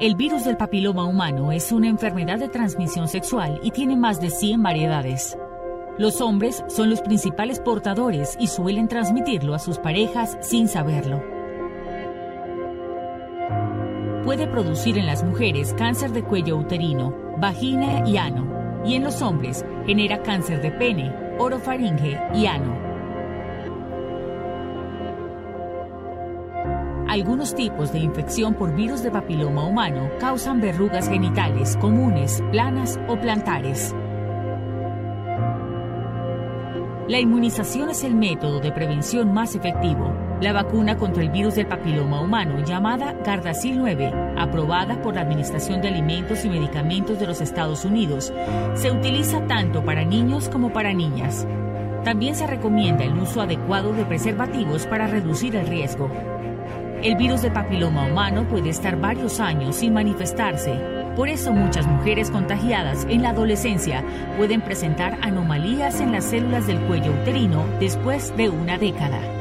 El virus del papiloma humano es una enfermedad de transmisión sexual y tiene más de 100 variedades. Los hombres son los principales portadores y suelen transmitirlo a sus parejas sin saberlo. Puede producir en las mujeres cáncer de cuello uterino, vagina y ano, y en los hombres genera cáncer de pene, orofaringe y ano. Algunos tipos de infección por virus de papiloma humano causan verrugas genitales comunes, planas o plantares. La inmunización es el método de prevención más efectivo. La vacuna contra el virus del papiloma humano, llamada Gardasil 9, aprobada por la Administración de Alimentos y Medicamentos de los Estados Unidos, se utiliza tanto para niños como para niñas. También se recomienda el uso adecuado de preservativos para reducir el riesgo. El virus del papiloma humano puede estar varios años sin manifestarse por eso muchas mujeres contagiadas en la adolescencia pueden presentar anomalías en las células del cuello uterino después de una década.